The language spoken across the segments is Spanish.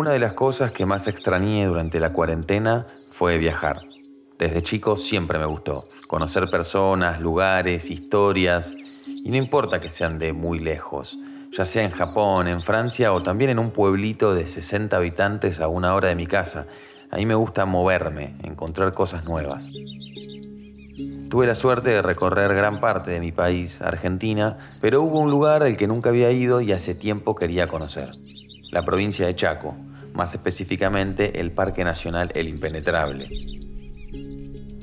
Una de las cosas que más extrañé durante la cuarentena fue viajar. Desde chico siempre me gustó conocer personas, lugares, historias, y no importa que sean de muy lejos, ya sea en Japón, en Francia o también en un pueblito de 60 habitantes a una hora de mi casa. A mí me gusta moverme, encontrar cosas nuevas. Tuve la suerte de recorrer gran parte de mi país, Argentina, pero hubo un lugar al que nunca había ido y hace tiempo quería conocer. La provincia de Chaco, más específicamente el Parque Nacional El Impenetrable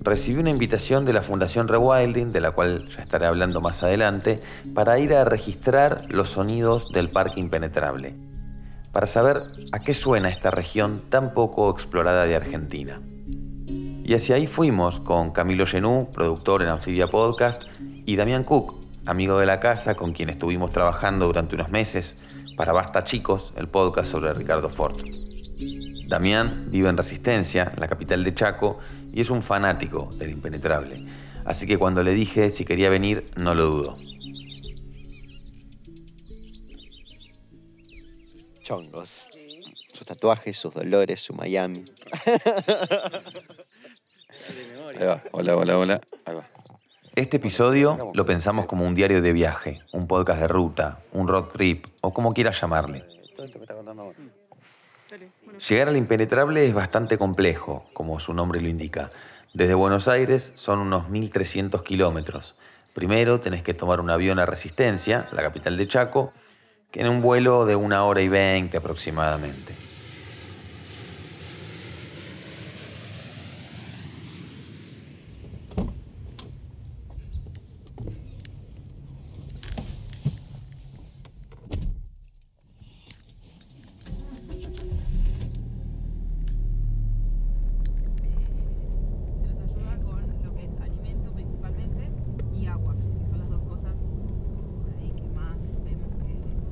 recibí una invitación de la Fundación Rewilding, de la cual ya estaré hablando más adelante, para ir a registrar los sonidos del Parque Impenetrable, para saber a qué suena esta región tan poco explorada de Argentina. Y hacia ahí fuimos con Camilo Genú, productor en Amphibia Podcast, y Damián Cook, amigo de la casa con quien estuvimos trabajando durante unos meses para Basta Chicos, el podcast sobre Ricardo Ford. Damián vive en Resistencia, la capital de Chaco, y es un fanático del impenetrable. Así que cuando le dije si quería venir, no lo dudo. Chongos. Sus tatuajes, sus dolores, su Miami. Hola, hola, hola. Este episodio lo pensamos como un diario de viaje, un podcast de ruta, un road trip o como quieras llamarle. Llegar al impenetrable es bastante complejo, como su nombre lo indica. Desde Buenos Aires son unos 1.300 kilómetros. Primero tenés que tomar un avión a Resistencia, la capital de Chaco, que en un vuelo de una hora y veinte aproximadamente.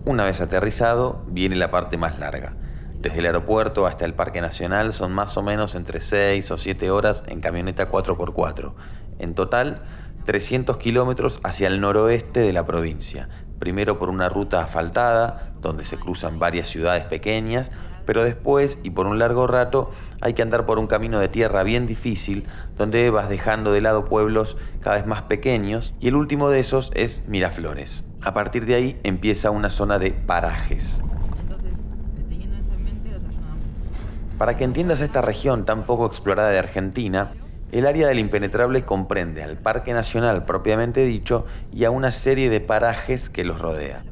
Una vez aterrizado, viene la parte más larga. Desde el aeropuerto hasta el Parque Nacional son más o menos entre 6 o 7 horas en camioneta 4x4. En total, 300 kilómetros hacia el noroeste de la provincia. Primero por una ruta asfaltada, donde se cruzan varias ciudades pequeñas, pero después y por un largo rato hay que andar por un camino de tierra bien difícil, donde vas dejando de lado pueblos cada vez más pequeños, y el último de esos es Miraflores. A partir de ahí empieza una zona de parajes. Para que entiendas esta región tan poco explorada de Argentina, el área del impenetrable comprende al Parque Nacional propiamente dicho y a una serie de parajes que los rodea.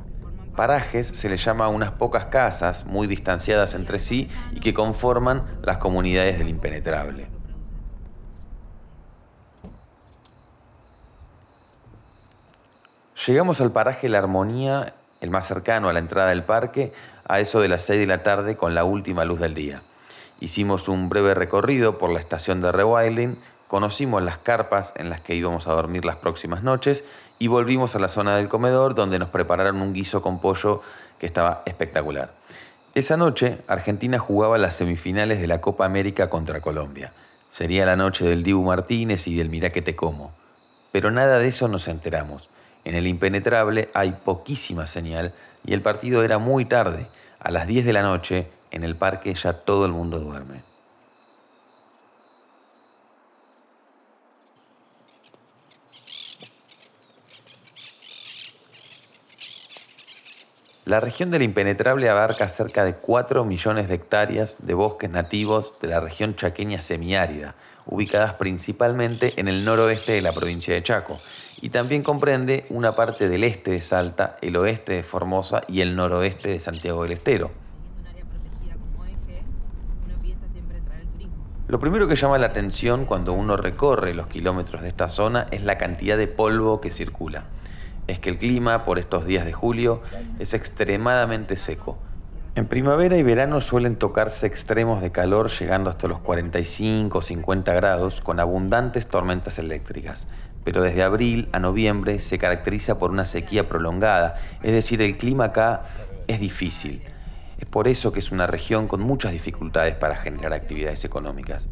Parajes se le llama a unas pocas casas muy distanciadas entre sí y que conforman las comunidades del impenetrable. Llegamos al paraje La Armonía, el más cercano a la entrada del parque, a eso de las 6 de la tarde con la última luz del día. Hicimos un breve recorrido por la estación de Rewilding, conocimos las carpas en las que íbamos a dormir las próximas noches y volvimos a la zona del comedor donde nos prepararon un guiso con pollo que estaba espectacular. Esa noche, Argentina jugaba las semifinales de la Copa América contra Colombia. Sería la noche del Dibu Martínez y del Mirá que te como. Pero nada de eso nos enteramos. En el impenetrable hay poquísima señal y el partido era muy tarde. A las 10 de la noche, en el parque ya todo el mundo duerme. La región del impenetrable abarca cerca de 4 millones de hectáreas de bosques nativos de la región chaqueña semiárida, ubicadas principalmente en el noroeste de la provincia de Chaco, y también comprende una parte del este de Salta, el oeste de Formosa y el noroeste de Santiago del Estero. Lo primero que llama la atención cuando uno recorre los kilómetros de esta zona es la cantidad de polvo que circula. Es que el clima por estos días de julio es extremadamente seco. En primavera y verano suelen tocarse extremos de calor llegando hasta los 45 o 50 grados con abundantes tormentas eléctricas pero desde abril a noviembre se caracteriza por una sequía prolongada, es decir, el clima acá es difícil. Es por eso que es una región con muchas dificultades para generar actividades económicas.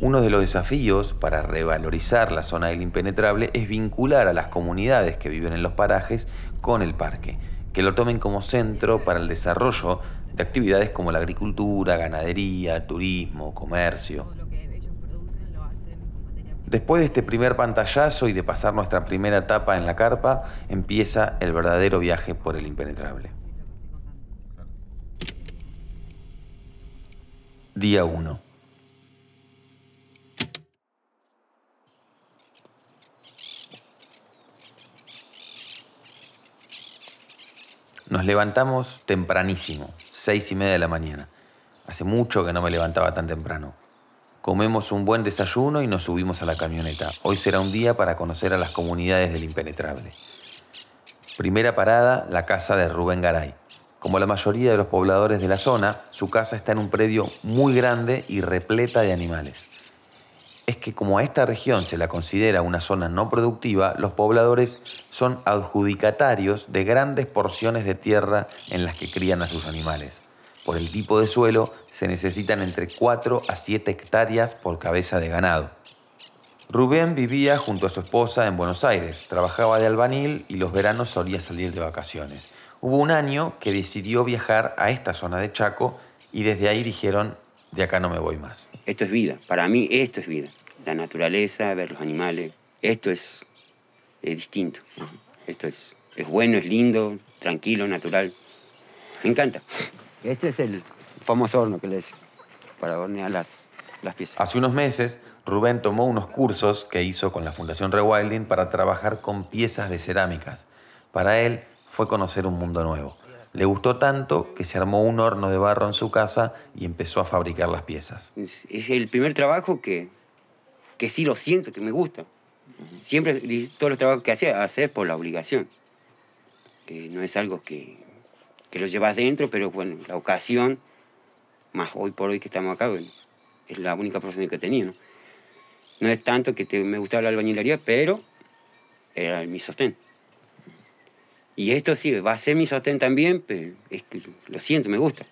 Uno de los desafíos para revalorizar la zona del impenetrable es vincular a las comunidades que viven en los parajes con el parque, que lo tomen como centro para el desarrollo de actividades como la agricultura, ganadería, turismo, comercio. Después de este primer pantallazo y de pasar nuestra primera etapa en la carpa, empieza el verdadero viaje por el impenetrable. Día 1. Nos levantamos tempranísimo, seis y media de la mañana. Hace mucho que no me levantaba tan temprano. Comemos un buen desayuno y nos subimos a la camioneta. Hoy será un día para conocer a las comunidades del impenetrable. Primera parada, la casa de Rubén Garay. Como la mayoría de los pobladores de la zona, su casa está en un predio muy grande y repleta de animales es que como a esta región se la considera una zona no productiva, los pobladores son adjudicatarios de grandes porciones de tierra en las que crían a sus animales. Por el tipo de suelo se necesitan entre 4 a 7 hectáreas por cabeza de ganado. Rubén vivía junto a su esposa en Buenos Aires, trabajaba de albanil y los veranos solía salir de vacaciones. Hubo un año que decidió viajar a esta zona de Chaco y desde ahí dijeron, de acá no me voy más. Esto es vida, para mí esto es vida la naturaleza, ver los animales. Esto es, distinto. Esto es, es bueno, es lindo, tranquilo, natural. Me encanta. Este es el famoso horno que le decía, para hornear las, las piezas. Hace unos meses, Rubén tomó unos cursos que hizo con la Fundación Rewilding para trabajar con piezas de cerámicas. Para él fue conocer un mundo nuevo. Le gustó tanto que se armó un horno de barro en su casa y empezó a fabricar las piezas. Es el primer trabajo que, que sí lo siento, que me gusta. Siempre, todos los trabajos que hacía, hacer por la obligación. Que no es algo que, que lo llevas dentro, pero bueno, la ocasión, más hoy por hoy que estamos acá, es la única profesión que tenía, ¿no? No es tanto que me gustaba la albañilería, pero era mi sostén. Y esto sí, va a ser mi sostén también, pero es que lo siento, me gusta.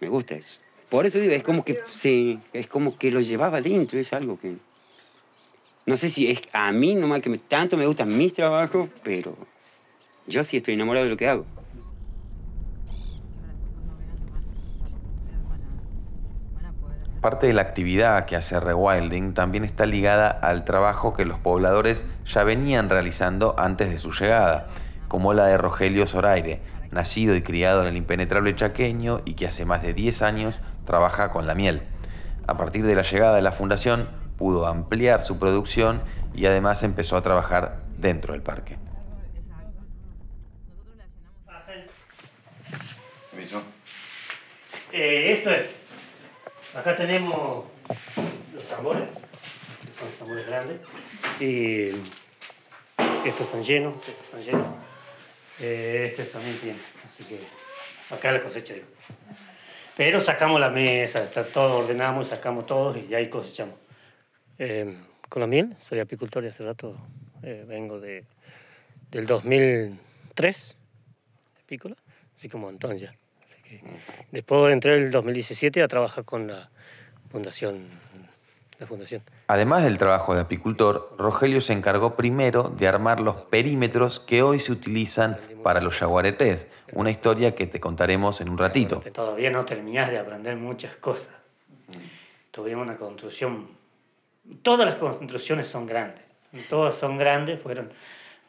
Me gusta eso. Por eso digo, es como que, sí, es como que lo llevaba dentro, es algo que no sé si es a mí nomás que tanto me gustan mis trabajos, pero yo sí estoy enamorado de lo que hago. Parte de la actividad que hace Rewilding también está ligada al trabajo que los pobladores ya venían realizando antes de su llegada, como la de Rogelio Zoraire, nacido y criado en el impenetrable chaqueño y que hace más de 10 años trabaja con la miel. A partir de la llegada de la fundación, pudo ampliar su producción y además empezó a trabajar dentro del parque. Eh, esto es, acá tenemos los tambores, son tambores grandes, y estos están llenos, estos están llenos, eh, estos también tienen, así que acá la cosecha. Pero sacamos la mesa, está todo, ordenamos, sacamos todo y ahí cosechamos. Eh, con la miel, soy apicultor y hace rato eh, vengo de, del 2003, apícola, así como montón ya. Después entré en el 2017 a trabajar con la fundación, la fundación. Además del trabajo de apicultor, Rogelio se encargó primero de armar los perímetros que hoy se utilizan para los yaguaretés, una historia que te contaremos en un ratito. Todavía no terminás de aprender muchas cosas. Tuvimos una construcción todas las construcciones son grandes, todas son grandes, fueron,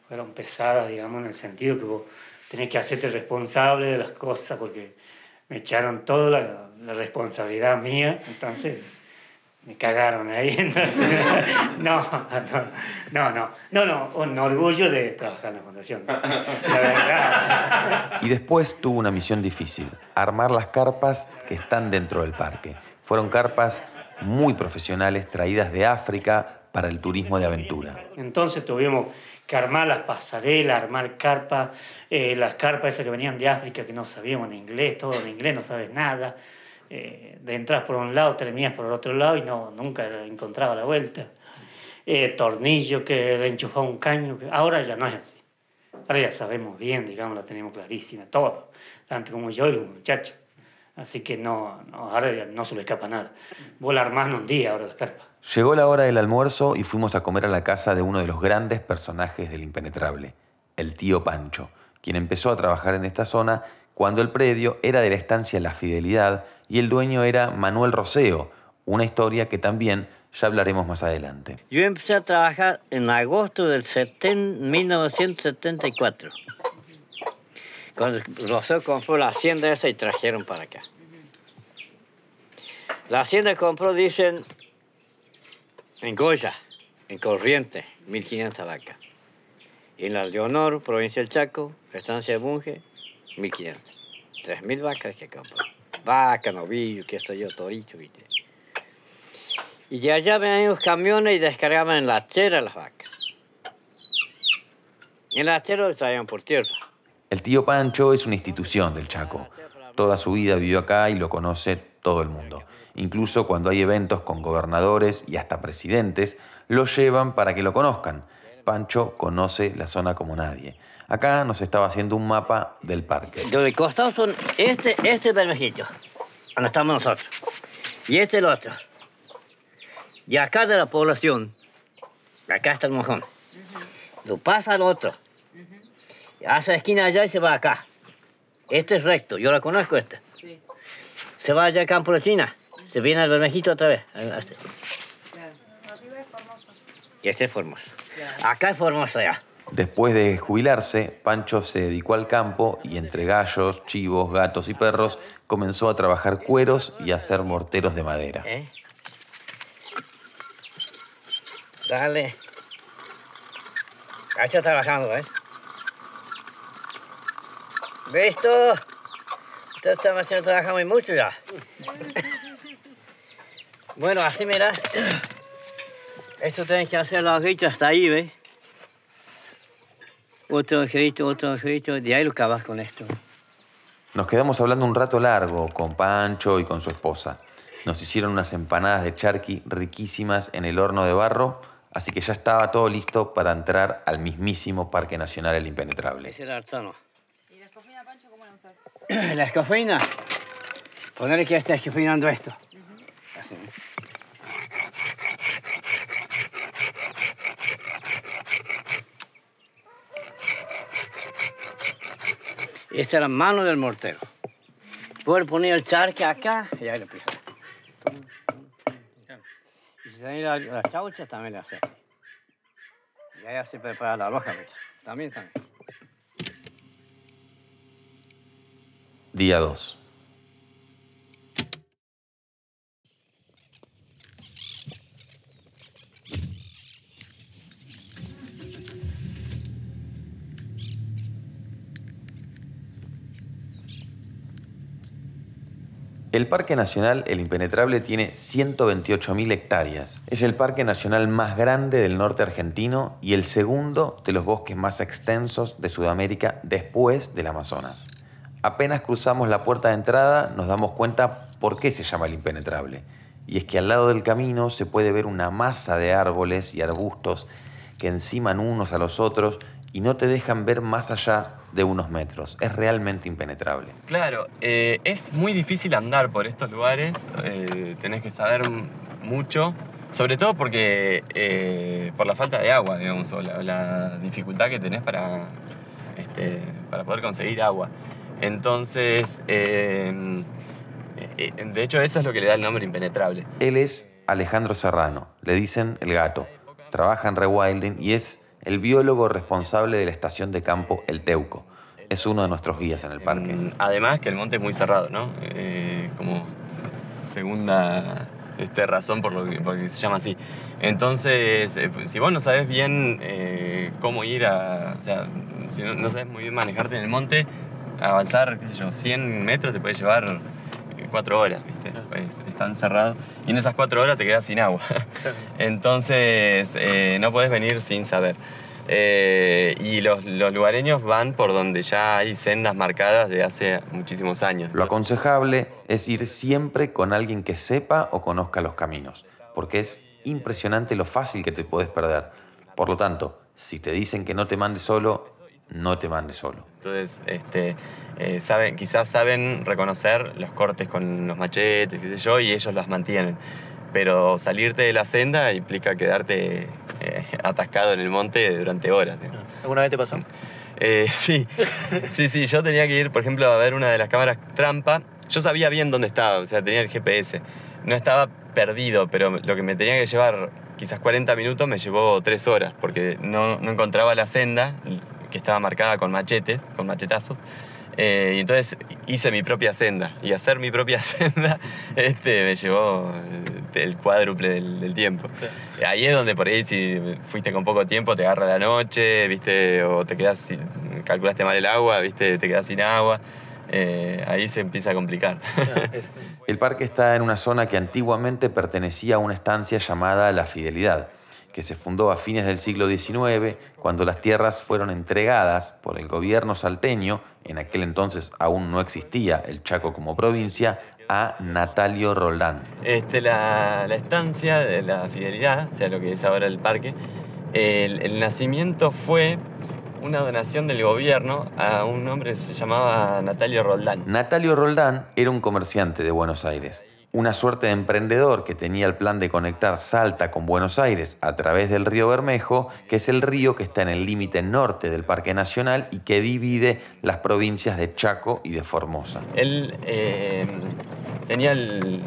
fueron pesadas, digamos, en el sentido que vos tenés que hacerte responsable de las cosas, porque me echaron toda la, responsabilidad mía, entonces me cagaron ahí. no, no, no, no, no, un orgullo de trabajar en la fundación. La verdad. Y después tuvo una misión difícil, armar las carpas que están dentro del parque. Fueron carpas muy profesionales traídas de África para el turismo de aventura. Entonces tuvimos que armar las pasarelas, armar carpas, eh, las carpas esas que venían de África que no sabíamos en inglés, todo en inglés, no sabes nada. Eh, de entrar por un lado, terminas por el otro lado y no, nunca encontraba la vuelta. Eh, tornillo que le enchufaba un caño, ahora ya no es así. Ahora ya sabemos bien, digamos, la tenemos clarísima, todo, tanto como yo y los muchachos. Así que no, ahora no se le escapa nada. Volar más en un día ahora la carpa. Llegó la hora del almuerzo y fuimos a comer a la casa de uno de los grandes personajes del impenetrable, el tío Pancho, quien empezó a trabajar en esta zona cuando el predio era de la estancia La Fidelidad y el dueño era Manuel Roseo, una historia que también ya hablaremos más adelante. Yo empecé a trabajar en agosto del 1974. Cuando Roseo compró la hacienda esa y trajeron para acá. La hacienda compró, dicen, en Goya, en Corriente, 1500 vacas. Y en la Leonor, provincia del Chaco, estancia de Bunge, 1500. 3000 vacas que compró. Vaca, novillo, que esto yo, torito, ¿viste? Y de allá venían los camiones y descargaban en la achera las vacas. En la achera los traían por tierra. El tío Pancho es una institución del Chaco. Toda su vida vivió acá y lo conoce todo el mundo. Incluso cuando hay eventos con gobernadores y hasta presidentes, lo llevan para que lo conozcan. Pancho conoce la zona como nadie. Acá nos estaba haciendo un mapa del parque. De costado son este, este bermejito, donde estamos nosotros. Y este el otro. Y acá de la población, acá está el mojón. Lo pasa al otro. Hace esquina allá y se va acá. Este es recto, yo la conozco esta. Se va allá a Campo de China, se viene al bermejito otra vez. Y este es Formoso. Acá es Formoso ya. Después de jubilarse, Pancho se dedicó al campo y entre gallos, chivos, gatos y perros comenzó a trabajar cueros y a hacer morteros de madera. ¿Eh? Dale. Ahí está trabajando, ¿eh? ¿Visto? Usted está haciendo trabajar muy mucho ya. bueno, así mira. Esto tienen que hacer la grita hasta ahí, ¿ves? Otro agujerito, otro agujerito, de ahí lo cavas con esto. Nos quedamos hablando un rato largo con Pancho y con su esposa. Nos hicieron unas empanadas de charqui riquísimas en el horno de barro, así que ya estaba todo listo para entrar al mismísimo Parque Nacional El Impenetrable. Ese era artano. ¿Y la la? La escofina. Ponerle que ya está escofinando esto. Así. Esta es la mano del mortero. Puedo poner el charque acá y ahí lo pisa. Y si tiene la, la chaucha, también le hace. Y ahí se prepara la roja. pues. También, también. Día 2. El Parque Nacional El Impenetrable tiene 128.000 hectáreas. Es el parque nacional más grande del norte argentino y el segundo de los bosques más extensos de Sudamérica después del Amazonas. Apenas cruzamos la puerta de entrada nos damos cuenta por qué se llama el impenetrable. Y es que al lado del camino se puede ver una masa de árboles y arbustos que enciman unos a los otros y no te dejan ver más allá de unos metros. Es realmente impenetrable. Claro, eh, es muy difícil andar por estos lugares, eh, tenés que saber mucho, sobre todo porque eh, por la falta de agua, digamos, o la, la dificultad que tenés para, este, para poder conseguir agua. Entonces, eh, eh, de hecho eso es lo que le da el nombre impenetrable. Él es Alejandro Serrano, le dicen el gato. Trabaja en Rewilding y es el biólogo responsable de la estación de campo El Teuco. Es uno de nuestros guías en el parque. Mm, Además que el monte es muy cerrado, ¿no? Eh, como segunda este, razón por lo que, por lo que se llama así. Entonces, eh, si vos no sabes bien eh, cómo ir a... O sea, si no, no sabes muy bien manejarte en el monte, avanzar, qué sé yo, 100 metros te puede llevar 4 horas, ¿viste? Pues, están cerrados. Y en esas 4 horas te quedas sin agua. Entonces, eh, no podés venir sin saber. Eh, y los, los lugareños van por donde ya hay sendas marcadas de hace muchísimos años. Lo aconsejable es ir siempre con alguien que sepa o conozca los caminos, porque es impresionante lo fácil que te puedes perder. Por lo tanto, si te dicen que no te mandes solo, no te mandes solo. Entonces, este, eh, saben, quizás saben reconocer los cortes con los machetes, qué sé yo, y ellos las mantienen. Pero salirte de la senda implica quedarte eh, atascado en el monte durante horas. ¿no? ¿Alguna vez te pasó? Eh, sí, sí, sí, yo tenía que ir, por ejemplo, a ver una de las cámaras trampa. Yo sabía bien dónde estaba, o sea, tenía el GPS. No estaba perdido, pero lo que me tenía que llevar quizás 40 minutos me llevó 3 horas, porque no, no encontraba la senda que estaba marcada con machetes, con machetazos. Eh, y entonces hice mi propia senda. Y hacer mi propia senda este, me llevó eh, el cuádruple del, del tiempo. Ahí es donde por ahí si fuiste con poco tiempo te agarra la noche, ¿viste? O te quedas, calculaste mal el agua, ¿viste? Te quedas sin agua. Eh, ahí se empieza a complicar. El parque está en una zona que antiguamente pertenecía a una estancia llamada La Fidelidad, que se fundó a fines del siglo XIX, cuando las tierras fueron entregadas por el gobierno salteño, en aquel entonces aún no existía el Chaco como provincia, a Natalio Roldán. Este, la, la estancia de la Fidelidad, o sea, lo que es ahora el parque, el, el nacimiento fue una donación del gobierno a un hombre que se llamaba Natalio Roldán. Natalio Roldán era un comerciante de Buenos Aires, una suerte de emprendedor que tenía el plan de conectar Salta con Buenos Aires a través del río Bermejo, que es el río que está en el límite norte del Parque Nacional y que divide las provincias de Chaco y de Formosa. Él eh, tenía el,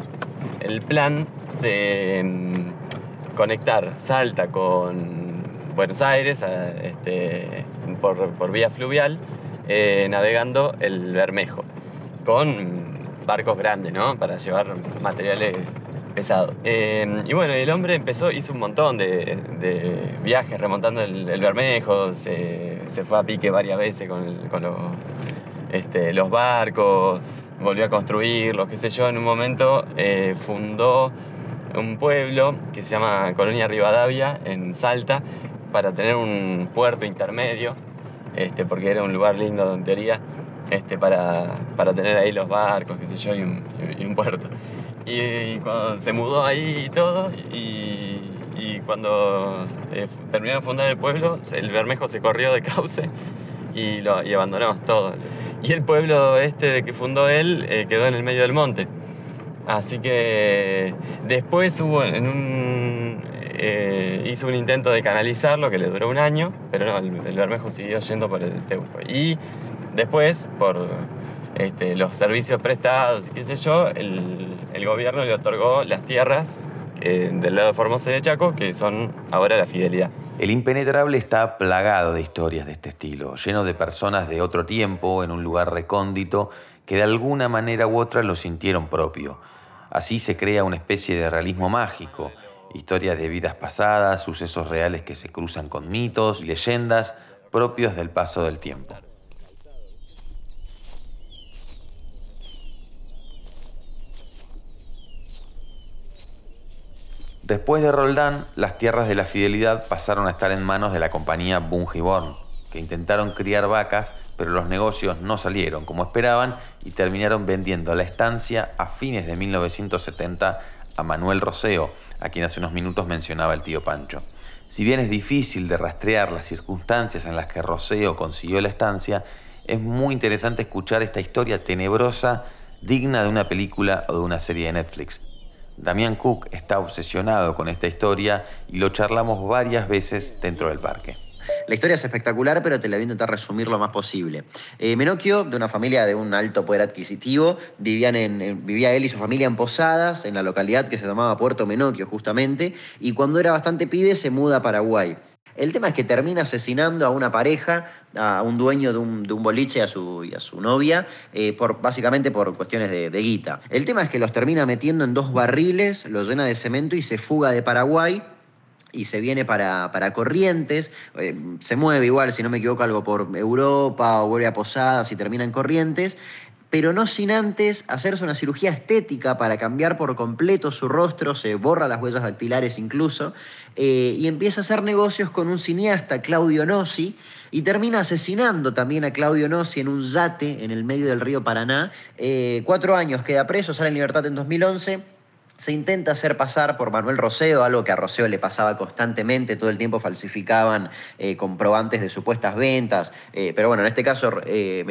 plan de mm, conectar Salta con Buenos Aires este, por, por vía fluvial, eh, navegando el Bermejo, con barcos grandes, ¿no? Para llevar materiales pesados. Eh, y bueno, el hombre empezó, hizo un montón de, viajes remontando el, Bermejo, se, fue a pique varias veces con, este, los barcos, volvió a construirlos, qué sé yo. En un momento eh, fundó un pueblo que se llama Colonia Rivadavia, en Salta, para tener un puerto intermedio, este, porque era un lugar lindo en teoría, este, para, para tener ahí los barcos, qué sé yo, y un, puerto. Y, cuando se mudó ahí y todo, y, cuando eh, terminó de fundar el pueblo, el Bermejo se corrió de cauce y, lo, y abandonó todo. Y el pueblo este que fundó él eh, quedó en el medio del monte. Así que después hubo un, eh, hizo un intento de canalizarlo que le duró un año, pero no, el, el Bermejo siguió yendo por el Teuco. Y después, por este, los servicios prestados y qué sé yo, el, gobierno le otorgó las tierras eh, del lado de Formosa de Chaco, que son ahora la Fidelidad. El impenetrable está plagado de historias de este estilo, lleno de personas de otro tiempo, en un lugar recóndito, que de alguna manera u otra lo sintieron propio. Así se crea una especie de realismo mágico, historias de vidas pasadas, sucesos reales que se cruzan con mitos y leyendas propios del paso del tiempo. Después de Roldán, las tierras de la fidelidad pasaron a estar en manos de la compañía Bungiborn, que intentaron criar vacas, pero los negocios no salieron como esperaban y terminaron vendiendo la estancia a fines de 1970 a Manuel Roseo, a quien hace unos minutos mencionaba el tío Pancho. Si bien es difícil de rastrear las circunstancias en las que Roseo consiguió la estancia, es muy interesante escuchar esta historia tenebrosa, digna de una película o de una serie de Netflix. Damián Cook está obsesionado con esta historia y lo charlamos varias veces dentro del parque. La historia es espectacular, pero te la voy a intentar resumir lo más posible. Eh, Menocchio, de una familia de un alto poder adquisitivo, vivían vivía él y su familia en Posadas, en la localidad que se llamaba Puerto Menocchio, justamente, y cuando era bastante pibe se muda a Paraguay. El tema es que termina asesinando a una pareja, a un dueño de un, boliche y a su, novia, eh, básicamente por cuestiones de, guita. El tema es que los termina metiendo en dos barriles, los llena de cemento y se fuga de Paraguay y se viene para, para Corrientes, eh, se mueve igual, si no me equivoco, algo por Europa o vuelve a Posadas y termina en Corrientes, pero no sin antes hacerse una cirugía estética para cambiar por completo su rostro, se borra las huellas dactilares incluso, eh, y empieza a hacer negocios con un cineasta, Claudio Nossi, y termina asesinando también a Claudio Nossi en un yate en el medio del río Paraná. Eh, cuatro años queda preso, sale en libertad en 2011 se intenta hacer pasar por Manuel Roseo, algo que a Roseo le pasaba constantemente, todo el tiempo falsificaban eh, comprobantes de supuestas ventas, eh, pero bueno, en este caso eh,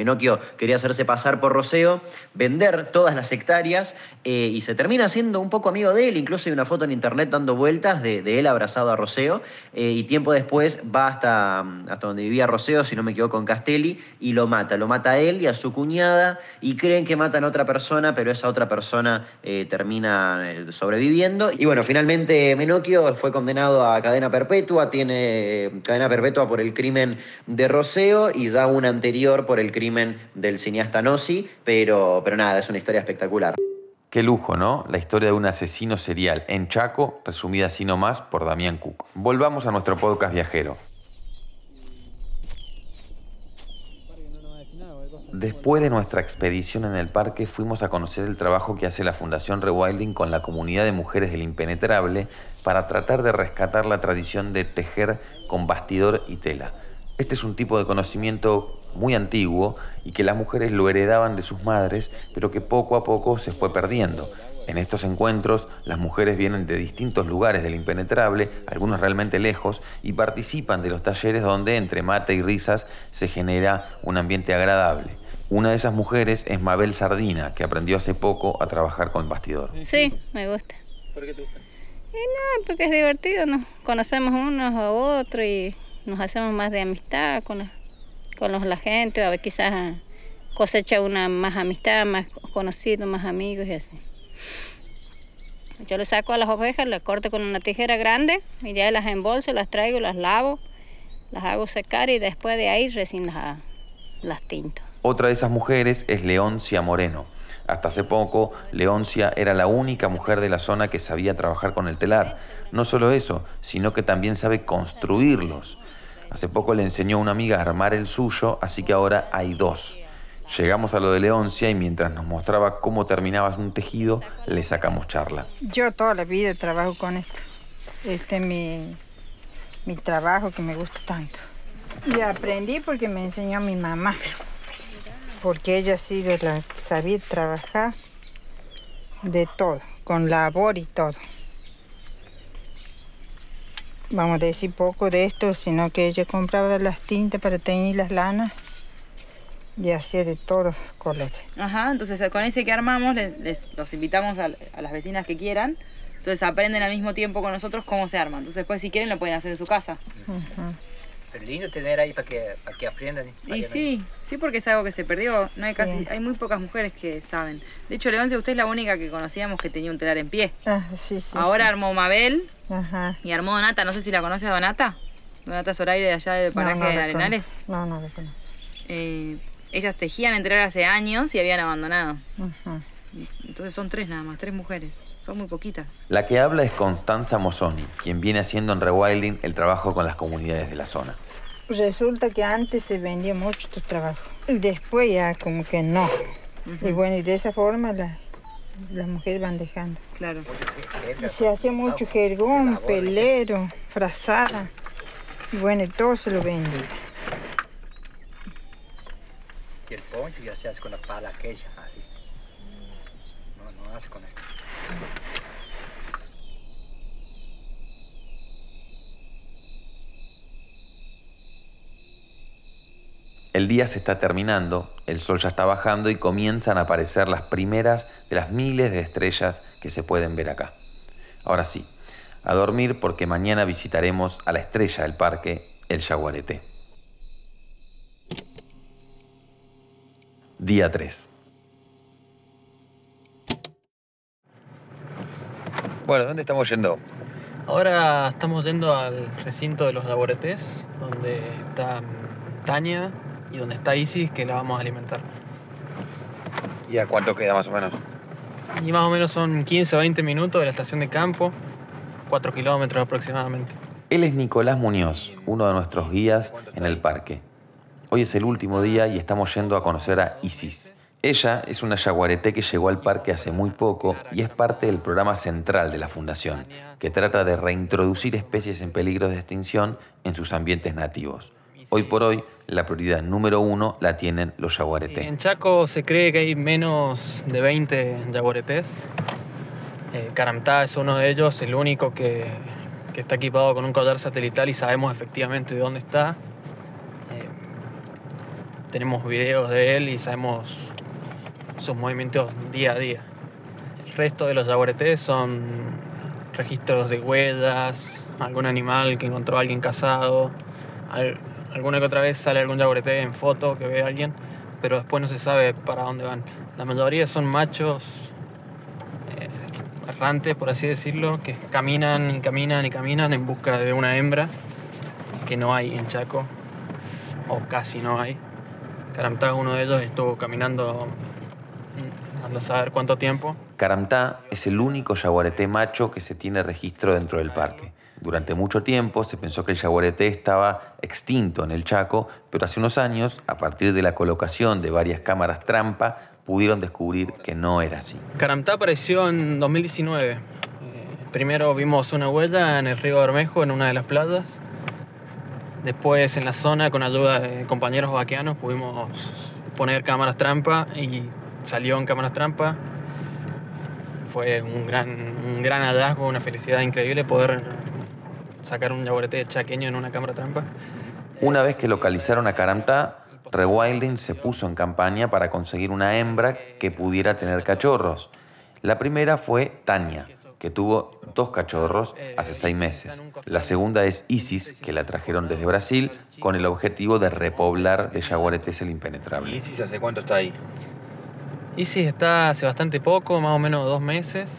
quería hacerse pasar por Roseo, vender todas las hectáreas y se termina siendo un poco amigo de él, incluso hay una foto en internet dando vueltas de, él abrazado a Roseo, y tiempo después va hasta, hasta donde vivía Roseo, si no me equivoco, con Castelli, y lo mata, lo mata a él y a su cuñada, y creen que matan a otra persona, pero esa otra persona termina sobreviviendo. Y bueno, finalmente Menocchio fue condenado a cadena perpetua, tiene eh, cadena perpetua por el crimen de Roseo y ya una anterior por el crimen del cineasta Nossi, pero, pero nada, es una historia espectacular. Qué lujo, ¿no? La historia de un asesino serial en Chaco, resumida así nomás por Damián Cook. Volvamos a nuestro podcast viajero. Después de nuestra expedición en el parque fuimos a conocer el trabajo que hace la Fundación Rewilding con la comunidad de mujeres del impenetrable para tratar de rescatar la tradición de tejer con bastidor y tela. Este es un tipo de conocimiento muy antiguo y que las mujeres lo heredaban de sus madres, pero que poco a poco se fue perdiendo. En estos encuentros, las mujeres vienen de distintos lugares del impenetrable, algunos realmente lejos, y participan de los talleres donde entre mate y risas se genera un ambiente agradable. Una de esas mujeres es Mabel Sardina, que aprendió hace poco a trabajar con bastidor. Sí, me gusta. ¿Por qué te gusta? Y no, porque es divertido, nos conocemos unos a otros y nos hacemos más de amistad con, la, con la gente, a ver quizás cosecha una más amistad, más conocidos, más amigos y así. Yo le saco a las ovejas, las corto con una tijera grande y ya las embolso, las traigo, las lavo, las hago secar y después de ahí recién las, las tinto. Otra de esas mujeres es Leoncia Moreno. Hasta hace poco, Leoncia era la única mujer de la zona que sabía trabajar con el telar. No solo eso, sino que también sabe construirlos. Hace poco le enseñó a una amiga a armar el suyo, así que ahora hay dos. Llegamos a lo de Leoncia y mientras nos mostraba cómo terminabas un tejido, le sacamos charla. Yo toda la vida trabajo con esto. Este es mi, mi trabajo que me gusta tanto. Y aprendí porque me enseñó mi mamá porque ella sí la sabía trabajar de todo, con labor y todo. Vamos a decir poco de esto, sino que ella compraba las tintas para teñir las lanas y hacía de todo con. Ajá, entonces con ese que armamos les, los invitamos a, las vecinas que quieran. Entonces aprenden al mismo tiempo con nosotros cómo se arma. Entonces después si quieren lo pueden hacer en su casa. Pero lindo tener ahí para que, para que aprendan. Y sí, sí porque es algo que se perdió. No hay casi, hay muy pocas mujeres que saben. De hecho, Leoncia, usted es la única que conocíamos que tenía un telar en pie. Ah, sí, sí. Ahora armó Mabel y armó Donata. No sé si la conoce a Donata. Donata Zoraire de allá del paraje de Arenales. No, no conozco. Eh, ellas tejían en telar hace años y habían abandonado. Entonces son tres nada más, tres mujeres. Son muy poquitas. La que habla es Constanza Mosoni, quien viene haciendo en Rewilding el trabajo con las comunidades de la zona. Resulta que antes se vendía mucho tu trabajo. Después ya como que no. Y bueno, y de esa forma las mujeres van dejando. Claro. se hacía mucho jergón, pelero, frazada. Y bueno, todo se lo vendía. Y el poncho ya se hace con la pala aquella, así. No, no hace con esto. El día se está terminando, el sol ya está bajando y comienzan a aparecer las primeras de las miles de estrellas que se pueden ver acá. Ahora sí, a dormir porque mañana visitaremos a la estrella del parque, el Yaguareté. Día 3. Bueno, ¿dónde estamos yendo? Ahora estamos yendo al recinto de los Yaguaretés, donde está Tania, y donde está Isis que la vamos a alimentar. ¿Y a cuánto queda más o menos? Y más o menos son 15 o 20 minutos de la estación de campo, 4 kilómetros aproximadamente. Él es Nicolás Muñoz, uno de nuestros guías en el parque. Hoy es el último día y estamos yendo a conocer a Isis. Ella es una yaguareté que llegó al parque hace muy poco y es parte del programa central de la Fundación, que trata de reintroducir especies en peligro de extinción en sus ambientes nativos. Hoy por hoy, la prioridad número uno la tienen los yaguaretés. En Chaco se cree que hay menos de 20 yaguaretés. Eh, Caramtá es uno de ellos, el único que, que está equipado con un collar satelital y sabemos efectivamente dónde está. Eh, tenemos videos de él y sabemos sus movimientos día a día. El resto de los yaguaretés son registros de huellas, algún animal que encontró alguien casado, al- alguna que otra vez sale algún yaguareté en foto que ve a alguien, pero después no se sabe para dónde van. La mayoría son machos eh, errantes, por así decirlo, que caminan y caminan y caminan en busca de una hembra que no hay en Chaco, o casi no hay. Caramtá uno de ellos, estuvo caminando, mm, a saber cuánto tiempo, Caramtá es el único yaguareté macho que se tiene registro dentro del parque. Durante mucho tiempo se pensó que el yaguareté estaba extinto en el Chaco, pero hace unos años, a partir de la colocación de varias cámaras trampa, pudieron descubrir que no era así. Caramtá apareció en 2019. Eh, primero vimos una huella en el río Bermejo, en una de las playas. Después en la zona, con ayuda de compañeros vaqueanos, pudimos poner cámaras trampa y salió en cámaras trampa. Fue un gran, un gran hallazgo, una felicidad increíble poder sacar un yaguareté chaqueño en una cámara trampa. Una vez que localizaron a Caramtá, Rewilding se puso en campaña para conseguir una hembra que pudiera tener cachorros. La primera fue Tania, que tuvo dos cachorros hace seis meses. La segunda es Isis, que la trajeron desde Brasil con el objetivo de repoblar de jaguaretes el impenetrable. ¿Isis hace cuánto está ahí? Isis está hace bastante poco, más o menos dos meses.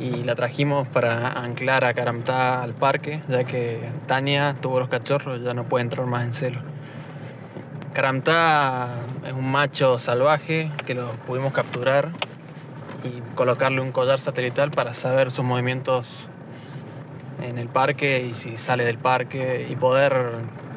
Y la trajimos para anclar a Caramtá al parque, ya que Tania tuvo los cachorros ya no puede entrar más en celo. Caramtá es un macho salvaje que lo pudimos capturar y colocarle un collar satelital para saber sus movimientos en el parque y si sale del parque y poder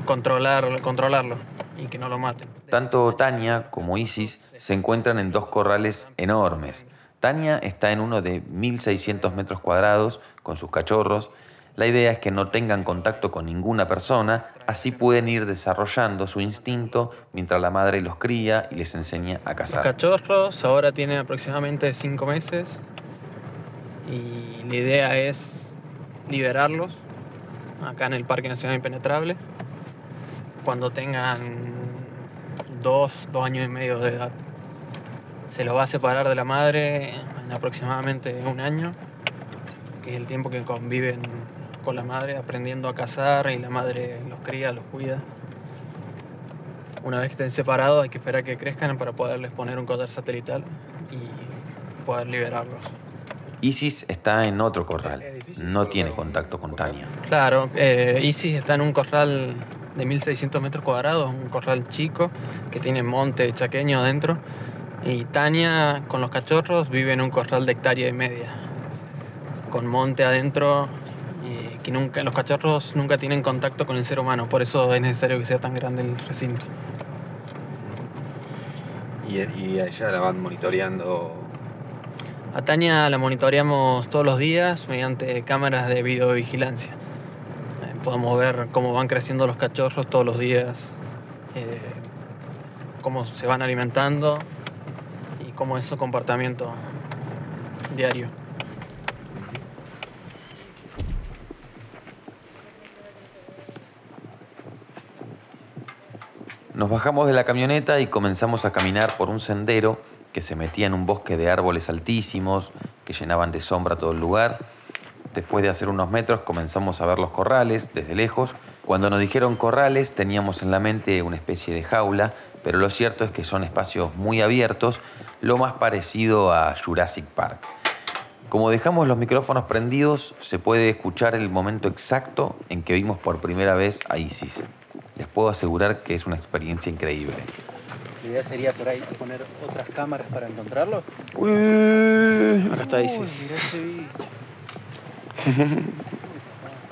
controlar, controlarlo y que no lo maten. Tanto Tania como Isis se encuentran en dos corrales enormes. Tania está en uno de 1.600 metros cuadrados con sus cachorros. La idea es que no tengan contacto con ninguna persona, así pueden ir desarrollando su instinto mientras la madre los cría y les enseña a Los cazar. cachorros ahora tienen aproximadamente 5 meses y la idea es liberarlos acá en el Parque Nacional Impenetrable cuando tengan dos, dos años y medio de edad. Se los va a separar de la madre en aproximadamente un año, que es el tiempo que conviven con la madre aprendiendo a cazar y la madre los cría, los cuida. Una vez que estén separados hay que esperar que crezcan para poderles poner un collar satelital y poder liberarlos. Isis está en otro corral, no tiene contacto con Tania. Claro, eh, Isis está en un corral de 1600 metros cuadrados, un corral chico que tiene monte chaqueño adentro. Y Tania con los cachorros vive en un corral de hectárea y media, con monte adentro y que nunca, los cachorros nunca tienen contacto con el ser humano, por eso es necesario que sea tan grande el recinto. Y, y a ella la van monitoreando. A Tania la monitoreamos todos los días mediante cámaras de videovigilancia. Eh, podemos ver cómo van creciendo los cachorros todos los días, eh, cómo se van alimentando cómo es su comportamiento diario. Nos bajamos de la camioneta y comenzamos a caminar por un sendero que se metía en un bosque de árboles altísimos que llenaban de sombra todo el lugar. Después de hacer unos metros comenzamos a ver los corrales desde lejos. Cuando nos dijeron corrales teníamos en la mente una especie de jaula, pero lo cierto es que son espacios muy abiertos, lo más parecido a Jurassic Park. Como dejamos los micrófonos prendidos, se puede escuchar el momento exacto en que vimos por primera vez a Isis. Les puedo asegurar que es una experiencia increíble. La idea sería por ahí poner otras cámaras para encontrarlo. Acá está Isis. Mira ese bicho.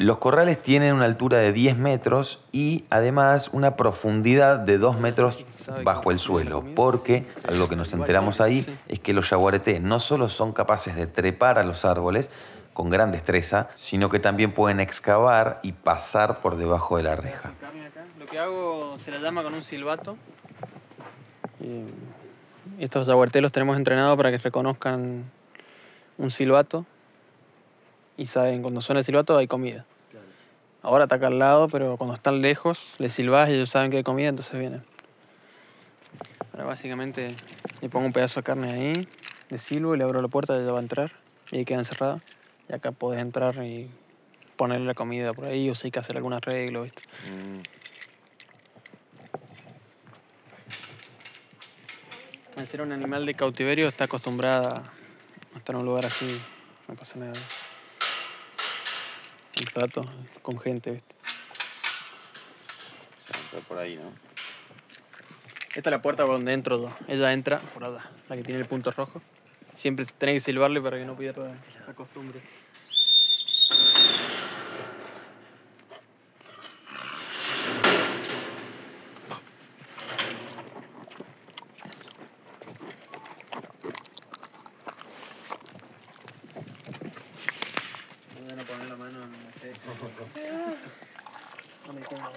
Los corrales tienen una altura de 10 metros y además una profundidad de 2 metros bajo el suelo, porque algo que nos enteramos ahí es que los yaguaretés no solo son capaces de trepar a los árboles con gran destreza, sino que también pueden excavar y pasar por debajo de la reja. Lo que hago se la llama con un silbato. Y estos yaguartés los tenemos entrenados para que reconozcan un silbato y saben, cuando suena el silbato hay comida. Ahora está acá al lado, pero cuando están lejos, les silbas y ellos saben que hay comida, entonces vienen. Ahora básicamente le pongo un pedazo de carne ahí, le silbo y le abro la puerta y ella va a entrar y ahí queda encerrada. Y acá podés entrar y ponerle la comida por ahí o si hay que hacer algún arreglo, ¿viste? Al ser un animal de cautiverio está acostumbrada a estar en un lugar así, no pasa nada. Rato con gente, ¿viste? por ahí, ¿no? Esta es la puerta por donde entro yo. Ella entra por allá, la que tiene el punto rojo. Siempre tenés que silbarle para que no pierda la costumbre. Pueden poner la mano en el techo. No me como.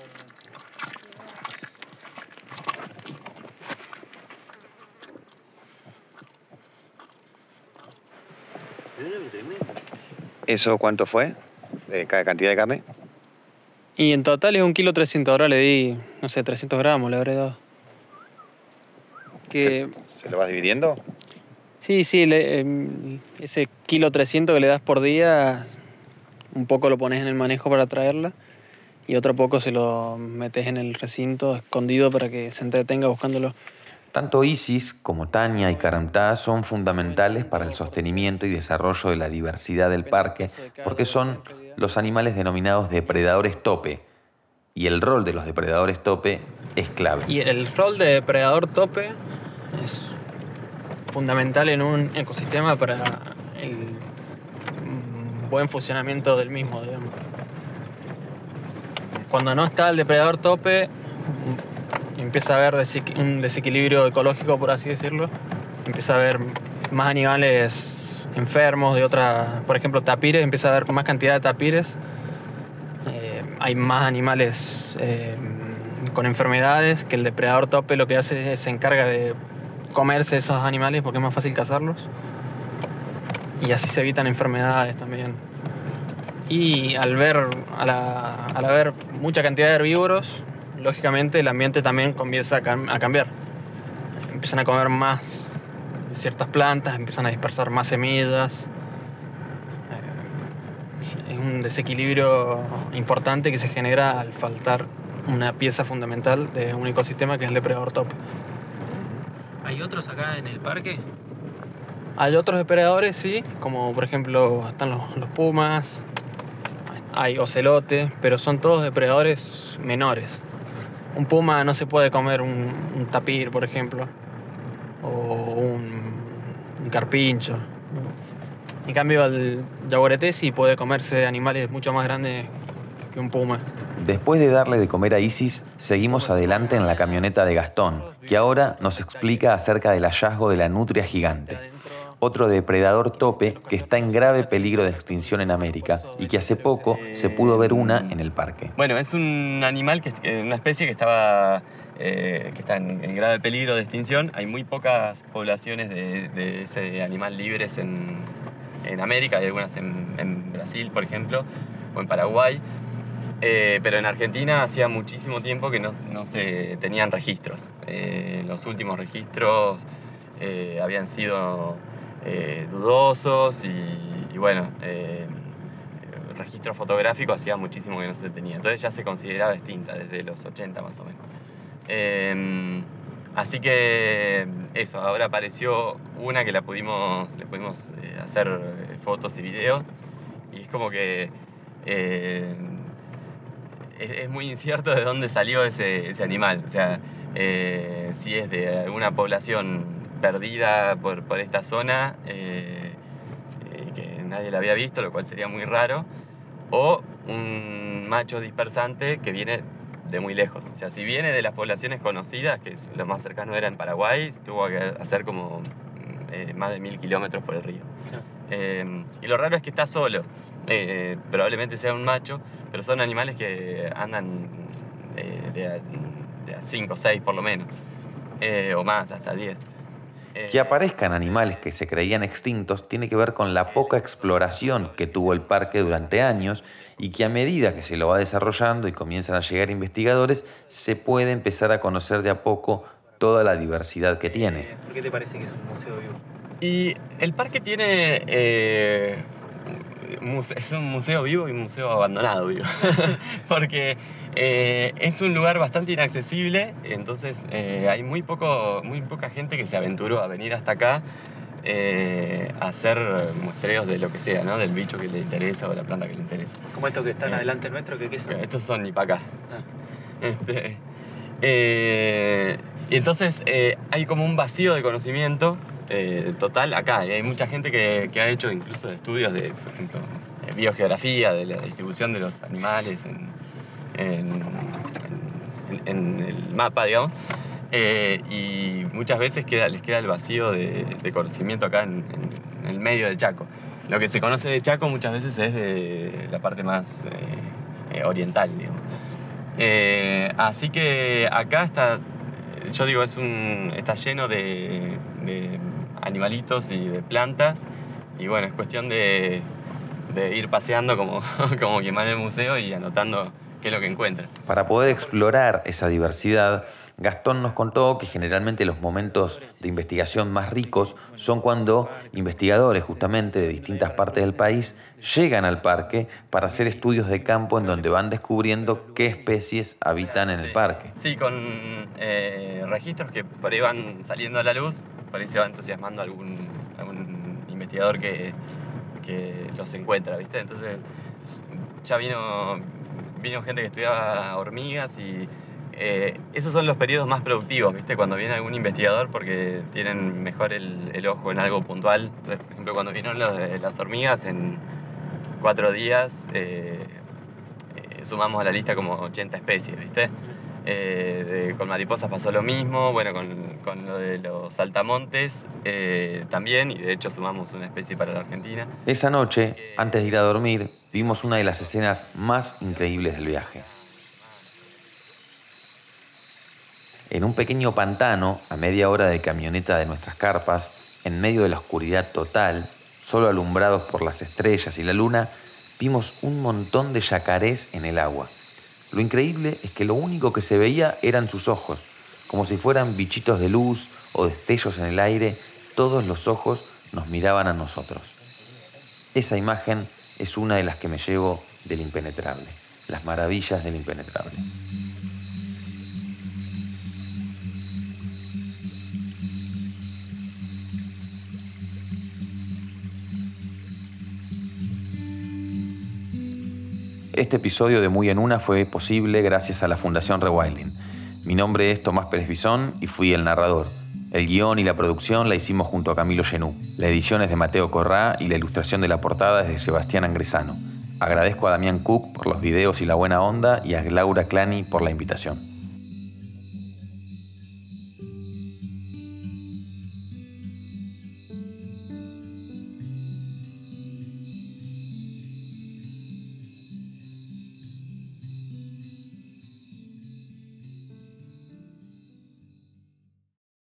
¿Eso cuánto fue? ¿De cada cantidad de carne? Y en total es un kilo 300. Ahora le di, no sé, 300 gramos le habré dado. Que, ¿Se lo vas dividiendo? sí, sí, le- em, ese kilo 300 que le das por día, un poco lo pones en el manejo para traerla y otro poco se lo metes en el recinto escondido para que se entretenga buscándolo. Tanto Isis como Tania y Karamtá son fundamentales para el sostenimiento y desarrollo de la diversidad del parque porque son los animales denominados depredadores tope. Y el rol de los depredadores tope es clave. Y el rol de depredador tope es fundamental en un ecosistema para el buen funcionamiento del mismo, digamos. Cuando no está el depredador tope, empieza a haber un desequilibrio ecológico, por así decirlo. Empieza a haber más animales enfermos de otra, por ejemplo, tapires, empieza a haber más cantidad de tapires. Eh, hay más animales eh, con enfermedades que el depredador tope lo que hace es se encarga de comerse esos animales porque es más fácil cazarlos. Y así se evitan enfermedades también. Y al ver, al, mucha cantidad de herbívoros, lógicamente el ambiente también comienza a, cam- a cambiar. Empiezan a comer más de ciertas plantas, empiezan a dispersar más semillas. Eh, Es un desequilibrio importante que se genera al faltar una pieza fundamental de un ecosistema que es el depredador top. ¿Hay otros acá en el parque? Hay otros depredadores, sí, como por ejemplo están los, los pumas, hay ocelotes, pero son todos depredadores menores. Un puma no se puede comer un, tapir, por ejemplo, o un, un carpincho. En cambio, el yaguareté sí puede comerse animales mucho más grandes que un puma. Después de darle de comer a Isis, seguimos adelante en la camioneta de Gastón, que ahora nos explica acerca del hallazgo de la nutria gigante, otro depredador tope que está en grave peligro de extinción en América y que hace poco se pudo ver una en el parque. Bueno, es un animal, que, una especie que estaba eh, que está en, grave peligro de extinción. Hay muy pocas poblaciones de, ese animal libres en, en América, hay algunas en, en Brasil, por ejemplo, o en Paraguay. Eh, pero en Argentina hacía muchísimo tiempo que no, se tenían registros. Eh, los últimos registros habían sido eh, dudosos y, bueno, eh, registro fotográfico hacía muchísimo que no se tenía. Entonces ya se consideraba extinta desde los 80 más o menos. Eh, así que eso, ahora apareció una que la pudimos, le pudimos eh, hacer eh, fotos y videos y es como que es, muy incierto de dónde salió ese, animal. O sea, si es de alguna población perdida por, por esta zona eh, eh, que nadie la había visto, lo cual sería muy raro, o un macho dispersante que viene de muy lejos. O sea, si viene de las poblaciones conocidas, que es- lo más cercano era en Paraguay, tuvo que hacer como eh, más de mil kilómetros por el río. Eh, y lo raro es que está solo. Eh, probablemente sea un macho, pero son animales que andan de, a, 5 o 6 por lo menos, o más, hasta 10. Que aparezcan animales que se creían extintos tiene que ver con la poca exploración que tuvo el parque durante años y que a medida que se lo va desarrollando y comienzan a llegar investigadores, se puede empezar a conocer de a poco toda la diversidad que tiene. ¿Por qué te parece que es un museo vivo? Y el parque tiene... eh, es un museo vivo y un museo abandonado vivo. Porque eh, es un lugar bastante inaccesible, entonces eh, hay muy, poco, muy poca gente que se aventuró a venir hasta acá eh, a hacer muestreos de lo que sea, ¿no? Del bicho que le interesa o la planta que le interesa. Como estos que están adelante nuestro, que qué son? Estos son ni para acá. Este, y entonces hay como un vacío de conocimiento total acá. Y hay mucha gente que, que ha hecho incluso estudios de, por ejemplo, biogeografía, de la distribución de los animales en, en- el mapa, digamos. Eh, y muchas veces queda, les queda el vacío de, conocimiento acá en, el medio del Chaco. Lo que se conoce de Chaco muchas veces es de la parte más eh, eh, oriental, digamos. Eh, así que acá está, yo digo, es un, está lleno de, animalitos y de plantas. Y bueno, es cuestión de, ir paseando como, como quien en el museo y anotando qué es lo que encuentra. Para poder explorar esa diversidad, Gastón nos contó que generalmente los momentos de investigación más ricos son cuando investigadores justamente de distintas partes del país llegan al parque para hacer estudios de campo en donde van descubriendo qué especies habitan en el parque. Sí, con eh, registros que por ahí van saliendo a la luz, por ahí se va entusiasmando algún, algún investigador que, que los encuentra, ¿viste? Entonces ya vino, vino gente que estudiaba hormigas y eh, esos son los periodos más productivos, ¿viste? Cuando viene algún investigador porque tienen mejor el, ojo en algo puntual. Entonces, por ejemplo, cuando vinieron las hormigas, en cuatro días eh, eh, sumamos a la lista como 80 especies, ¿viste? Eh, con mariposas pasó lo mismo, bueno, con, con lo de los saltamontes eh, también, y de hecho sumamos una especie para la Argentina. Esa noche, antes de ir a dormir, vimos una de las escenas más increíbles del viaje. En un pequeño pantano, a media hora de camioneta de nuestras carpas, en medio de la oscuridad total, solo alumbrados por las estrellas y la luna, vimos un montón de yacarés en el agua. Lo increíble es que lo único que se veía eran sus ojos, como si fueran bichitos de luz o destellos en el aire, todos los ojos nos miraban a nosotros. Esa imagen es una de las que me llevo del impenetrable, las maravillas del impenetrable. Este episodio de Muy en Una fue posible gracias a la Fundación Rewilding. Mi nombre es Tomás Pérez Bisón y fui el narrador. El guion y la producción la hicimos junto a Camilo Genú. La edición es de Mateo Corrá y la ilustración de la portada es de Sebastián Angresano. Agradezco a Damián Cook por los videos y la buena onda y a Laura Clani por la invitación.